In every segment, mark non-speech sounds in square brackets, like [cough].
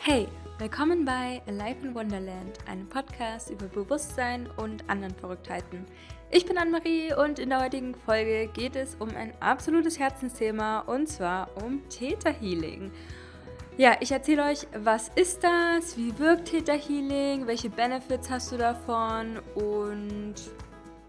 Hey, willkommen bei Alive in Wonderland, einem Podcast über Bewusstsein und anderen Verrücktheiten. Ich bin Anne-Marie und in der heutigen Folge geht es um ein absolutes Herzensthema und zwar um Theta Healing. Ja, ich erzähle euch, was ist das, wie wirkt Theta Healing, welche Benefits hast du davon und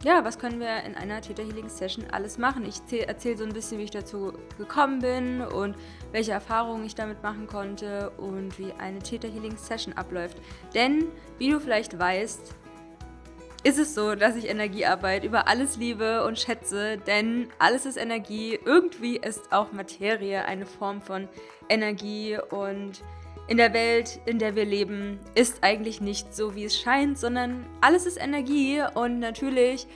ja, was können wir in einer Theta Healing Session alles machen? Ich erzähle so ein bisschen, wie ich dazu gekommen bin und welche Erfahrungen ich damit machen konnte und wie eine Theta Healing Session abläuft. Denn, wie du vielleicht weißt, ist es so, dass ich Energiearbeit über alles liebe und schätze, denn alles ist Energie. Irgendwie ist auch Materie eine Form von Energie und in der Welt, in der wir leben, ist eigentlich nicht so, wie es scheint, sondern alles ist Energie und natürlich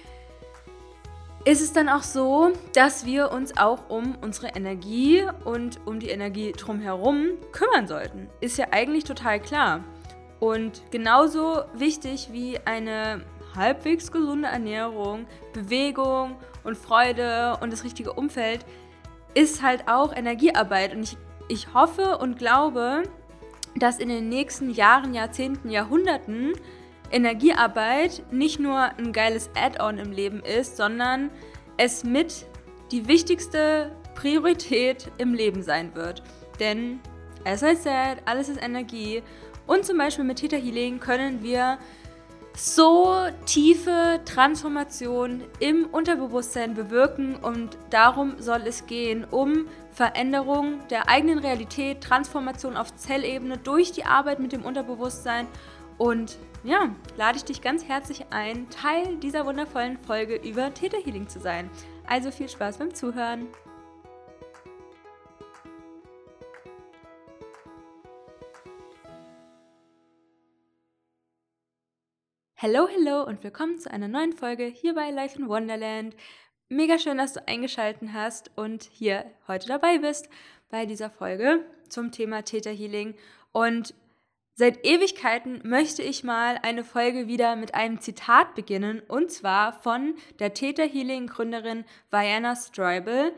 ist es dann auch so, dass wir uns auch um unsere Energie und um die Energie drumherum kümmern sollten. Ist ja eigentlich total klar. Und genauso wichtig wie eine halbwegs gesunde Ernährung, Bewegung und Freude und das richtige Umfeld ist halt auch Energiearbeit. Und ich, ich hoffe und glaube, dass in den nächsten Jahren, Jahrzehnten, Jahrhunderten Energiearbeit nicht nur ein geiles Add-on im Leben ist, sondern es mit die wichtigste Priorität im Leben sein wird. Denn, as I said, alles ist Energie. Und zum Beispiel mit Theta Healing können wir so tiefe Transformation im Unterbewusstsein bewirken und darum soll es gehen, um Veränderung der eigenen Realität, Transformation auf Zellebene durch die Arbeit mit dem Unterbewusstsein und ja, lade ich dich ganz herzlich ein, Teil dieser wundervollen Folge über Theta Healing zu sein. Also viel Spaß beim Zuhören. Hallo, hallo und willkommen zu einer neuen Folge hier bei Life in Wonderland. Mega schön, dass du eingeschaltet hast und hier heute dabei bist bei dieser Folge zum Thema Theta Healing. Und seit Ewigkeiten möchte ich mal eine Folge wieder mit einem Zitat beginnen und zwar von der Theta Healing Gründerin Vianna Streibel.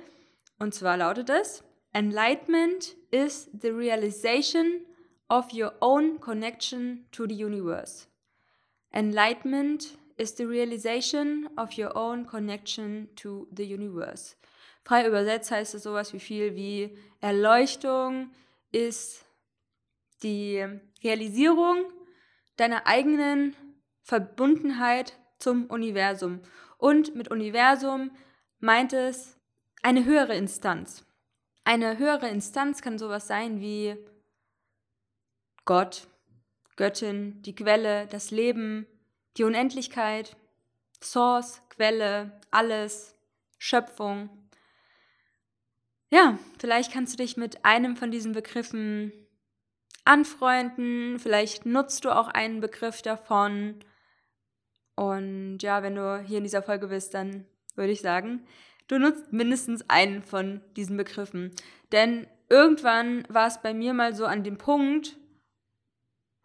Und zwar lautet es: Enlightenment is the realization of your own connection to the universe. Enlightenment is the realization of your own connection to the universe. Frei übersetzt heißt es sowas wie viel wie Erleuchtung ist die Realisierung deiner eigenen Verbundenheit zum Universum. Und mit Universum meint es eine höhere Instanz. Eine höhere Instanz kann sowas sein wie Gott, Göttin, die Quelle, das Leben, die Unendlichkeit, Source, Quelle, alles, Schöpfung. Ja, vielleicht kannst du dich mit einem von diesen Begriffen anfreunden, vielleicht nutzt du auch einen Begriff davon. Und ja, wenn du hier in dieser Folge bist, dann würde ich sagen, du nutzt mindestens einen von diesen Begriffen. Denn irgendwann war es bei mir mal so an dem Punkt,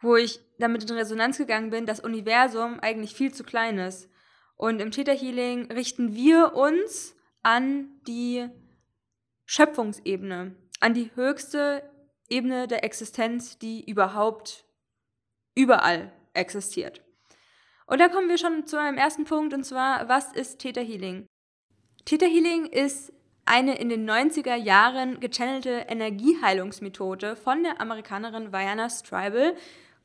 wo ich damit in Resonanz gegangen bin, das Universum eigentlich viel zu klein ist. Und im Theta Healing richten wir uns an die Schöpfungsebene, an die höchste Ebene der Existenz, die überhaupt überall existiert. Und da kommen wir schon zu einem ersten Punkt, und zwar, was ist Theta Healing? Theta Healing ist eine in den 90er Jahren gechannelte Energieheilungsmethode von der Amerikanerin Vianna Stribel,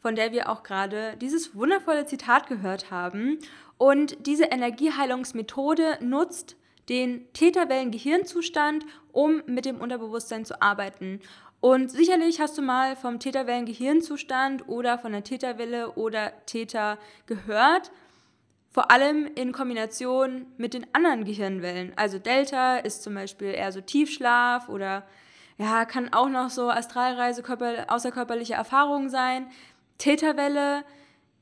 von der wir auch gerade dieses wundervolle Zitat gehört haben. Und diese Energieheilungsmethode nutzt den Täterwellen-Gehirnzustand, um mit dem Unterbewusstsein zu arbeiten. Und sicherlich hast du mal vom Täterwellen-Gehirnzustand oder von der Täterwelle oder Täter gehört, vor allem in Kombination mit den anderen Gehirnwellen. Also Delta ist zum Beispiel eher so Tiefschlaf oder ja, kann auch noch so Astralreise, außerkörperliche Erfahrungen sein. Täterwelle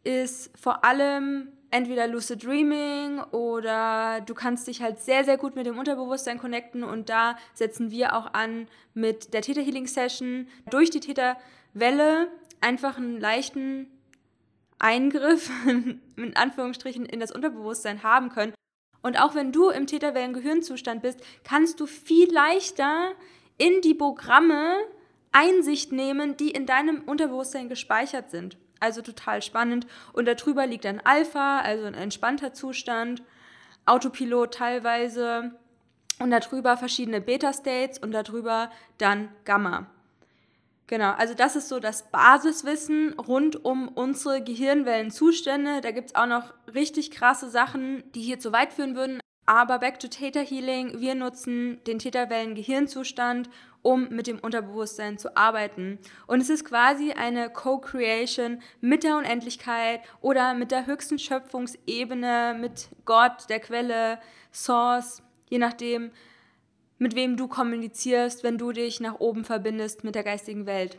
ist vor allem entweder Lucid Dreaming oder du kannst dich halt sehr, sehr gut mit dem Unterbewusstsein connecten und da setzen wir auch an mit der Theta Healing Session durch die Täterwelle einfach einen leichten Eingriff [laughs] in Anführungsstrichen in das Unterbewusstsein haben können. Und auch wenn du im Täterwellen-Gehirnzustand bist, kannst du viel leichter in die Programme Einsicht nehmen, die in deinem Unterbewusstsein gespeichert sind. Also total spannend. Und darüber liegt ein Alpha, also ein entspannter Zustand, Autopilot teilweise und darüber verschiedene Beta-States und darüber dann Gamma. Genau, also das ist so das Basiswissen rund um unsere Gehirnwellenzustände. Da gibt es auch noch richtig krasse Sachen, die hier zu weit führen würden. Aber back to Theta Healing, wir nutzen den Theta-Wellen-Gehirnzustand, um mit dem Unterbewusstsein zu arbeiten. Und es ist quasi eine Co-Creation mit der Unendlichkeit oder mit der höchsten Schöpfungsebene, mit Gott, der Quelle, Source, je nachdem, mit wem du kommunizierst, wenn du dich nach oben verbindest mit der geistigen Welt.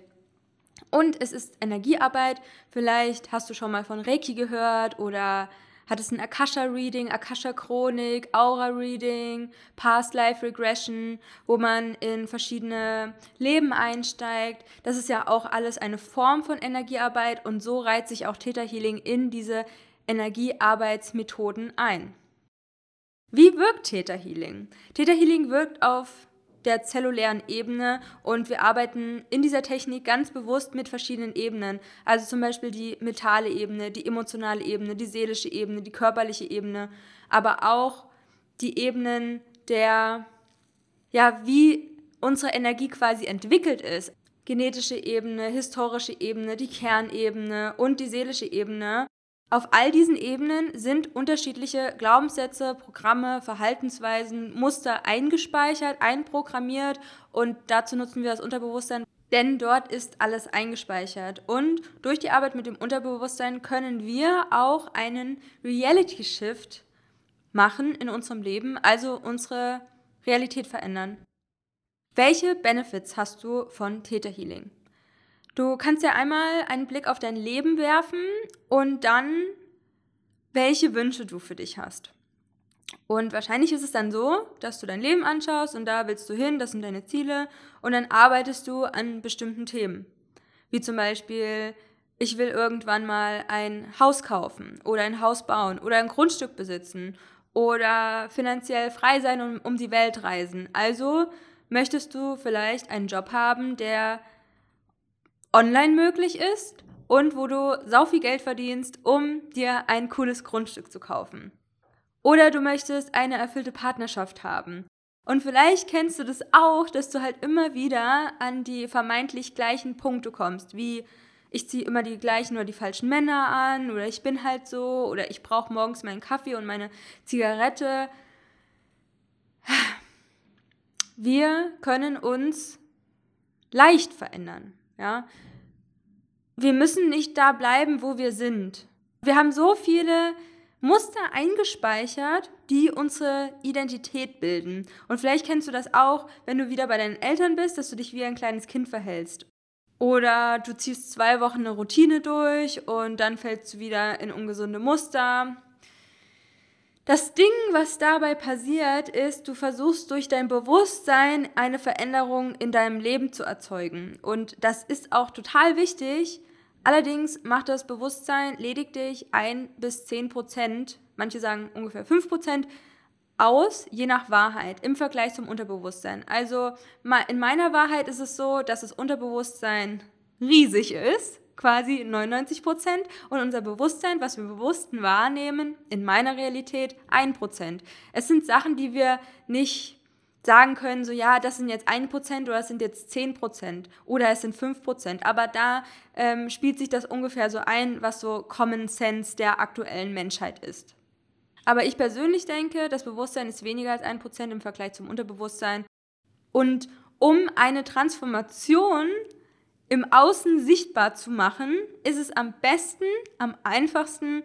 Und es ist Energiearbeit. Vielleicht hast du schon mal von Reiki gehört oder hattest ein Akasha-Reading, Akasha-Chronik, Aura-Reading, Past-Life-Regression, wo man in verschiedene Leben einsteigt. Das ist ja auch alles eine Form von Energiearbeit und so reiht sich auch Theta Healing in diese Energiearbeitsmethoden ein. Wie wirkt Theta Healing? Theta Healing wirkt auf der zellulären Ebene und wir arbeiten in dieser Technik ganz bewusst mit verschiedenen Ebenen. Also zum Beispiel die mentale Ebene, die emotionale Ebene, die seelische Ebene, die körperliche Ebene, aber auch die Ebenen der, ja, wie unsere Energie quasi entwickelt ist. Genetische Ebene, historische Ebene, die Kernebene und die seelische Ebene. Auf all diesen Ebenen sind unterschiedliche Glaubenssätze, Programme, Verhaltensweisen, Muster eingespeichert, einprogrammiert und dazu nutzen wir das Unterbewusstsein, denn dort ist alles eingespeichert. Und durch die Arbeit mit dem Unterbewusstsein können wir auch einen Reality Shift machen in unserem Leben, also unsere Realität verändern. Welche Benefits hast du von Theta Healing? Du kannst ja einmal einen Blick auf dein Leben werfen und dann, welche Wünsche du für dich hast. Und wahrscheinlich ist es dann so, dass du dein Leben anschaust und da willst du hin, das sind deine Ziele und dann arbeitest du an bestimmten Themen. Wie zum Beispiel, ich will irgendwann mal ein Haus kaufen oder ein Haus bauen oder ein Grundstück besitzen oder finanziell frei sein und um die Welt reisen. Also möchtest du vielleicht einen Job haben, der online möglich ist und wo du sau viel Geld verdienst, um dir ein cooles Grundstück zu kaufen. Oder du möchtest eine erfüllte Partnerschaft haben. Und vielleicht kennst du das auch, dass du halt immer wieder an die vermeintlich gleichen Punkte kommst, wie ich ziehe immer die gleichen oder die falschen Männer an oder ich bin halt so oder ich brauche morgens meinen Kaffee und meine Zigarette. Wir können uns leicht verändern. Ja? Wir müssen nicht da bleiben, wo wir sind. Wir haben so viele Muster eingespeichert, die unsere Identität bilden. Und vielleicht kennst du das auch, wenn du wieder bei deinen Eltern bist, dass du dich wie ein kleines Kind verhältst. Oder du ziehst zwei Wochen eine Routine durch und dann fällst du wieder in ungesunde Muster. Das Ding, was dabei passiert, ist, du versuchst durch dein Bewusstsein eine Veränderung in deinem Leben zu erzeugen. Und das ist auch total wichtig. Allerdings macht das Bewusstsein lediglich ein bis zehn Prozent, manche sagen ungefähr fünf Prozent, aus, je nach Wahrheit, im Vergleich zum Unterbewusstsein. Also in meiner Wahrheit ist es so, dass das Unterbewusstsein riesig ist quasi 99 Prozent und unser Bewusstsein, was wir bewussten wahrnehmen, in meiner Realität 1 Prozent. Es sind Sachen, die wir nicht sagen können, so ja, das sind jetzt 1 Prozent oder das sind jetzt 10 Prozent oder es sind 5 Prozent. Aber da ähm, spielt sich das ungefähr so ein, was so Common Sense der aktuellen Menschheit ist. Aber ich persönlich denke, das Bewusstsein ist weniger als 1 Prozent im Vergleich zum Unterbewusstsein. Und um eine Transformation im Außen sichtbar zu machen, ist es am besten, am einfachsten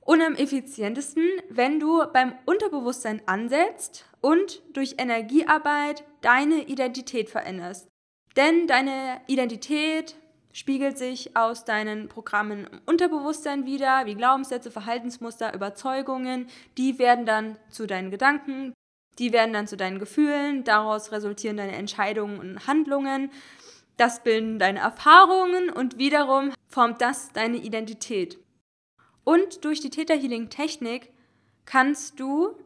und am effizientesten, wenn du beim Unterbewusstsein ansetzt und durch Energiearbeit deine Identität veränderst. Denn deine Identität spiegelt sich aus deinen Programmen im Unterbewusstsein wieder, wie Glaubenssätze, Verhaltensmuster, Überzeugungen. Die werden dann zu deinen Gedanken, die werden dann zu deinen Gefühlen, daraus resultieren deine Entscheidungen und Handlungen. Das bilden deine Erfahrungen und wiederum formt das deine Identität. Und durch die Theta Healing Technik kannst du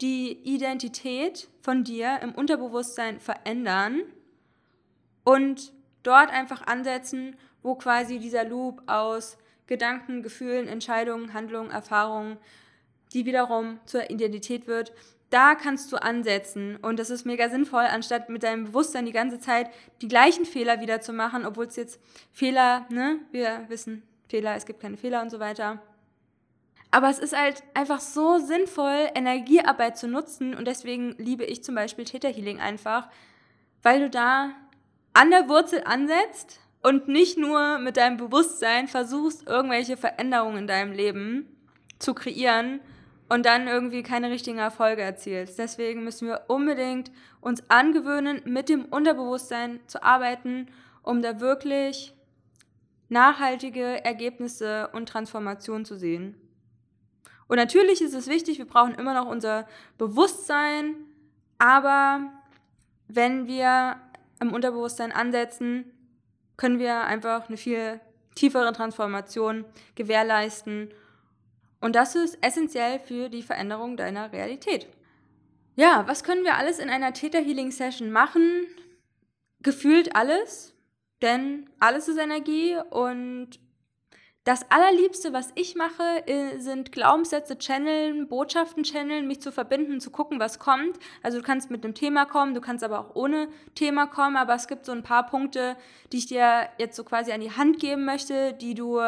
die Identität von dir im Unterbewusstsein verändern und dort einfach ansetzen, wo quasi dieser Loop aus Gedanken, Gefühlen, Entscheidungen, Handlungen, Erfahrungen, die wiederum zur Identität wird, da kannst du ansetzen. Und das ist mega sinnvoll, anstatt mit deinem Bewusstsein die ganze Zeit die gleichen Fehler wieder zu machen, obwohl es jetzt Fehler, ne, wir wissen, Fehler, es gibt keine Fehler und so weiter. Aber es ist halt einfach so sinnvoll, Energiearbeit zu nutzen und deswegen liebe ich zum Beispiel Theta Healing einfach, weil du da an der Wurzel ansetzt und nicht nur mit deinem Bewusstsein versuchst, irgendwelche Veränderungen in deinem Leben zu kreieren und dann irgendwie keine richtigen Erfolge erzielst. Deswegen müssen wir unbedingt uns angewöhnen, mit dem Unterbewusstsein zu arbeiten, um da wirklich nachhaltige Ergebnisse und Transformationen zu sehen. Und natürlich ist es wichtig, wir brauchen immer noch unser Bewusstsein, aber wenn wir im Unterbewusstsein ansetzen, können wir einfach eine viel tiefere Transformation gewährleisten. Und das ist essentiell für die Veränderung deiner Realität. Ja, was können wir alles in einer Theta Healing Session machen? Gefühlt alles, denn alles ist Energie und das allerliebste, was ich mache, sind Glaubenssätze channeln, Botschaften channeln, mich zu verbinden, zu gucken, was kommt. Also du kannst mit einem Thema kommen, du kannst aber auch ohne Thema kommen, aber es gibt so ein paar Punkte, die ich dir jetzt so quasi an die Hand geben möchte, die du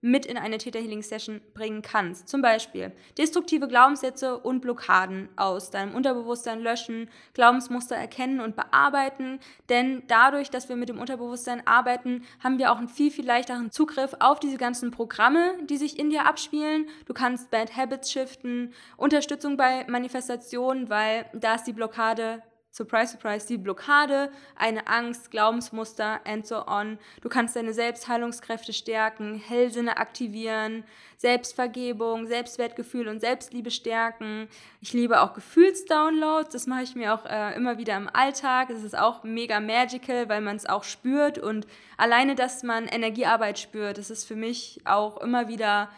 mit in eine Theta Healing Session bringen kannst. Zum Beispiel destruktive Glaubenssätze und Blockaden aus deinem Unterbewusstsein löschen, Glaubensmuster erkennen und bearbeiten. Denn dadurch, dass wir mit dem Unterbewusstsein arbeiten, haben wir auch einen viel, viel leichteren Zugriff auf diese ganzen Programme, die sich in dir abspielen. Du kannst Bad Habits shiften, Unterstützung bei Manifestationen, weil da ist die Blockade surprise, surprise, die Blockade, eine Angst, Glaubensmuster and so on. Du kannst deine Selbstheilungskräfte stärken, Hellsinne aktivieren, Selbstvergebung, Selbstwertgefühl und Selbstliebe stärken. Ich liebe auch Gefühlsdownloads, das mache ich mir auch äh, immer wieder im Alltag. Das ist auch mega magical, weil man es auch spürt und alleine, dass man Energiearbeit spürt, das ist für mich auch immer wieder,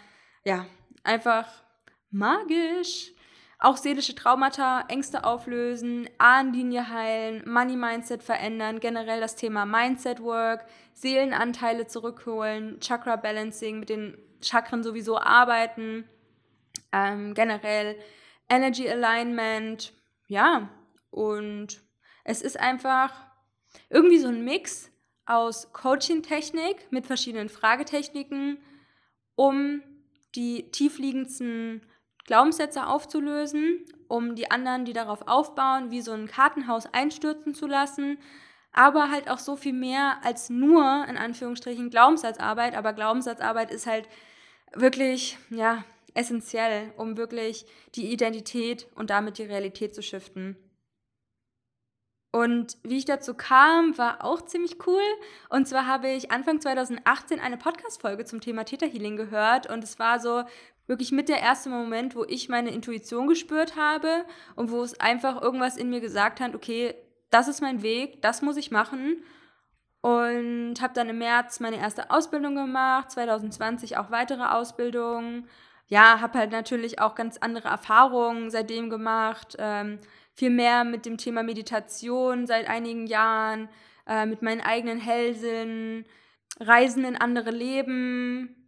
ja, einfach magisch. Auch seelische Traumata, Ängste auflösen, Ahnenlinie heilen, Money Mindset verändern, generell das Thema Mindset Work, Seelenanteile zurückholen, Chakra Balancing, mit den Chakren sowieso arbeiten, ähm, generell Energy Alignment, ja, und es ist einfach irgendwie so ein Mix aus Coaching-Technik mit verschiedenen Fragetechniken, um die tiefliegendsten Glaubenssätze aufzulösen, um die anderen, die darauf aufbauen, wie so ein Kartenhaus einstürzen zu lassen. Aber halt auch so viel mehr als nur, in Anführungsstrichen, Glaubenssatzarbeit. Aber Glaubenssatzarbeit ist halt wirklich, ja, essentiell, um wirklich die Identität und damit die Realität zu shiften. Und wie ich dazu kam, war auch ziemlich cool. Und zwar habe ich Anfang 2018 eine Podcast-Folge zum Thema Theta Healing gehört. Und es war so wirklich mit der erste Moment, wo ich meine Intuition gespürt habe und wo es einfach irgendwas in mir gesagt hat, okay, das ist mein Weg, das muss ich machen. Und habe dann im März meine erste Ausbildung gemacht, 2020 auch weitere Ausbildungen. Ja, habe halt natürlich auch ganz andere Erfahrungen seitdem gemacht. Ähm, viel mehr mit dem Thema Meditation seit einigen Jahren, äh, mit meinen eigenen Hellsinn, Reisen in andere Leben,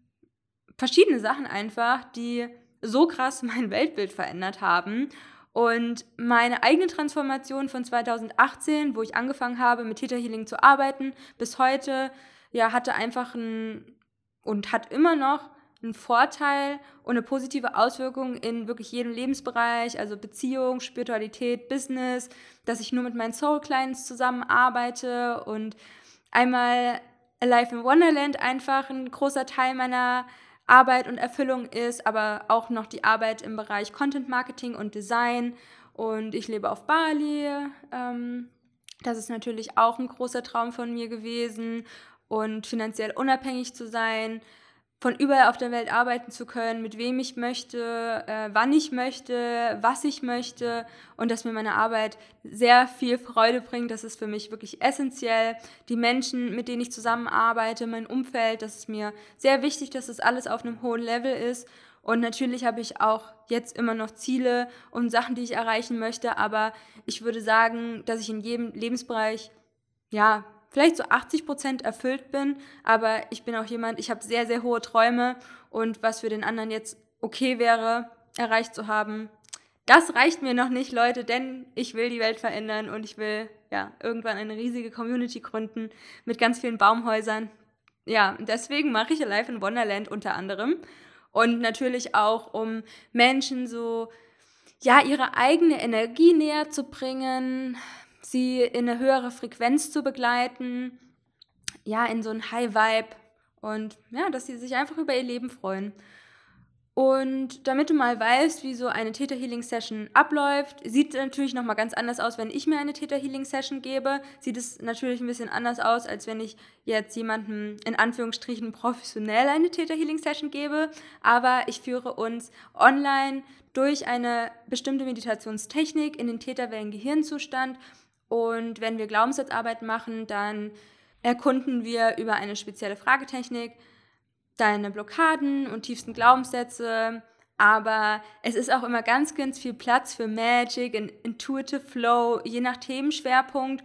verschiedene Sachen einfach, die so krass [laughs] mein Weltbild verändert haben. Und meine eigene Transformation von 2018, wo ich angefangen habe, mit Theta Healing zu arbeiten, bis heute, ja, hatte einfach ein und hat immer noch einen Vorteil und eine positive Auswirkung in wirklich jedem Lebensbereich, also Beziehung, Spiritualität, Business, dass ich nur mit meinen Soul Clients zusammenarbeite und einmal Alive in Wonderland einfach ein großer Teil meiner Arbeit und Erfüllung ist, aber auch noch die Arbeit im Bereich Content Marketing und Design. Und ich lebe auf Bali. Ähm, das ist natürlich auch ein großer Traum von mir gewesen. Und finanziell unabhängig zu sein, von überall auf der Welt arbeiten zu können, mit wem ich möchte, äh, wann ich möchte, was ich möchte und dass mir meine Arbeit sehr viel Freude bringt. Das ist für mich wirklich essentiell. Die Menschen, mit denen ich zusammenarbeite, mein Umfeld, das ist mir sehr wichtig, dass das alles auf einem hohen Level ist. Und natürlich habe ich auch jetzt immer noch Ziele und Sachen, die ich erreichen möchte, aber ich würde sagen, dass ich in jedem Lebensbereich ja vielleicht so 80 Prozent erfüllt bin, aber ich bin auch jemand, ich habe sehr, sehr hohe Träume und was für den anderen jetzt okay wäre, erreicht zu haben, das reicht mir noch nicht, Leute, denn ich will die Welt verändern und ich will ja irgendwann eine riesige Community gründen mit ganz vielen Baumhäusern. Ja, deswegen mache ich Alive in Wonderland unter anderem und natürlich auch um Menschen so ja ihre eigene Energie näher zu bringen, sie in eine höhere Frequenz zu begleiten, ja, in so ein High Vibe und ja, dass sie sich einfach über ihr Leben freuen. Und damit du mal weißt, wie so eine Theta Healing Session abläuft, sieht natürlich nochmal ganz anders aus, wenn ich mir eine Theta Healing Session gebe. Sieht es natürlich ein bisschen anders aus, als wenn ich jetzt jemandem in Anführungsstrichen professionell eine Theta Healing Session gebe. Aber ich führe uns online durch eine bestimmte Meditationstechnik in den Theta Wellen Gehirnzustand. Und wenn wir Glaubenssatzarbeit machen, dann erkunden wir über eine spezielle Fragetechnik deine Blockaden und tiefsten Glaubenssätze, aber es ist auch immer ganz, ganz viel Platz für Magic Intuitive Flow, je nach Themenschwerpunkt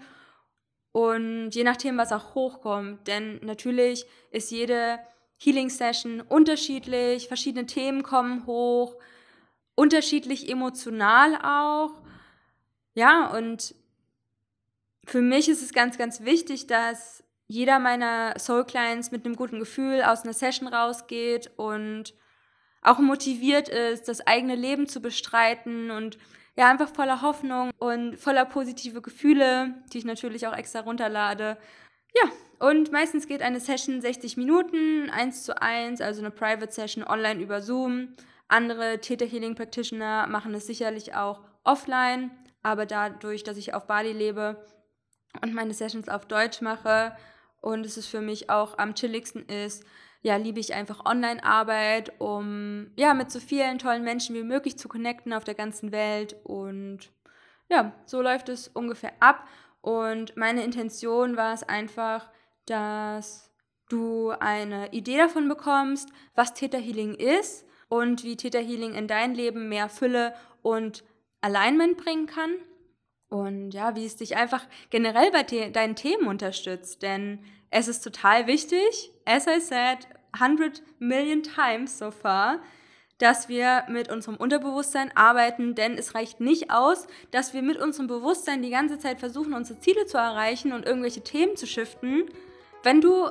und je nach Thema, was auch hochkommt. Denn natürlich ist jede Healing Session unterschiedlich, verschiedene Themen kommen hoch, unterschiedlich emotional auch. Ja, und für mich ist es ganz, ganz wichtig, dass jeder meiner Soul Clients mit einem guten Gefühl aus einer Session rausgeht und auch motiviert ist, das eigene Leben zu bestreiten und ja, einfach voller Hoffnung und voller positive Gefühle, die ich natürlich auch extra runterlade. Ja, und meistens geht eine Session 60 Minuten, 1 zu 1, also eine Private Session online über Zoom. Andere Theta Healing Practitioner machen es sicherlich auch offline, aber dadurch, dass ich auf Bali lebe und meine Sessions auf Deutsch mache, und es ist für mich auch am chilligsten ist, ja, liebe ich einfach Online-Arbeit, um ja mit so vielen tollen Menschen wie möglich zu connecten auf der ganzen Welt. Und ja, so läuft es ungefähr ab. Und meine Intention war es einfach, dass du eine Idee davon bekommst, was Theta Healing ist und wie Theta Healing in dein Leben mehr Fülle und Alignment bringen kann. Und ja, wie es dich einfach generell bei deinen Themen unterstützt. Denn es ist total wichtig, as I said, 100 million times so far, dass wir mit unserem Unterbewusstsein arbeiten, denn es reicht nicht aus, dass wir mit unserem Bewusstsein die ganze Zeit versuchen, unsere Ziele zu erreichen und irgendwelche Themen zu shiften. Wenn du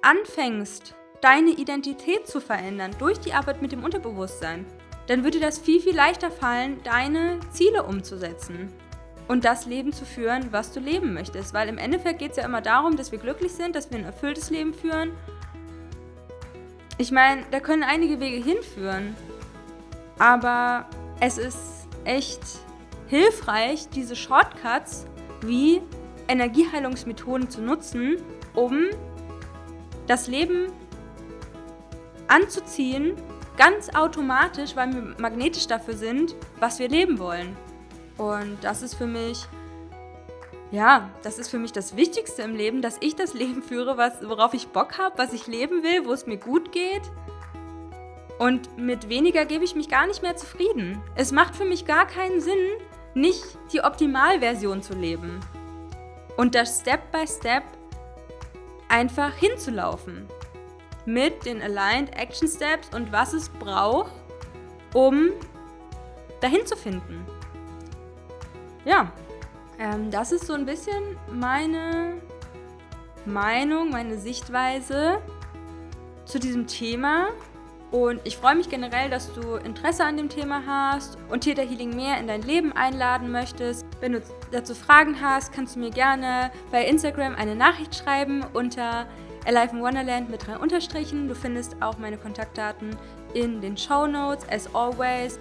anfängst, deine Identität zu verändern durch die Arbeit mit dem Unterbewusstsein, dann würde das viel, viel leichter fallen, deine Ziele umzusetzen und das Leben zu führen, was du leben möchtest. Weil im Endeffekt geht es ja immer darum, dass wir glücklich sind, dass wir ein erfülltes Leben führen. Ich meine, da können einige Wege hinführen. Aber es ist echt hilfreich, diese Shortcuts wie Energieheilungsmethoden zu nutzen, um das Leben anzuziehen, ganz automatisch, weil wir magnetisch dafür sind, was wir leben wollen. Und das ist für mich, ja, das ist für mich das Wichtigste im Leben, dass ich das [laughs] Leben führe, was, worauf ich Bock habe, was ich leben will, wo es mir gut geht. Und mit weniger gebe ich mich gar nicht mehr zufrieden. Es macht für mich gar keinen Sinn, nicht die Optimalversion zu leben. Und das Step by Step einfach hinzulaufen. Mit den Aligned Action Steps und was es braucht, um dahin zu finden ja, ähm, das ist so ein bisschen meine Meinung, meine Sichtweise zu diesem Thema. Und ich freue mich generell, dass du Interesse an dem Thema hast und Theta Healing mehr in dein Leben einladen möchtest. Wenn du dazu Fragen hast, kannst du mir gerne bei Instagram eine Nachricht schreiben unter Alive in Wonderland mit drei Unterstrichen. Du findest auch meine Kontaktdaten in den Show Notes, as always.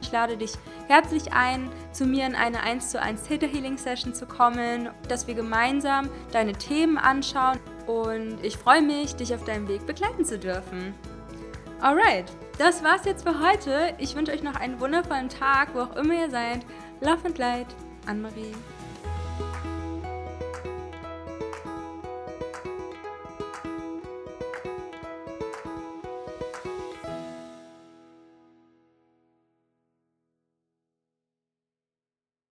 Ich lade dich herzlich ein, zu mir in eine 1 zu 1 Theta Healing Session zu kommen, dass wir gemeinsam deine Themen anschauen und ich freue mich, dich auf deinem Weg begleiten zu dürfen. Alright, das war's jetzt für heute. Ich wünsche euch noch einen wundervollen Tag, wo auch immer ihr seid. Love and Light, Anne-Marie.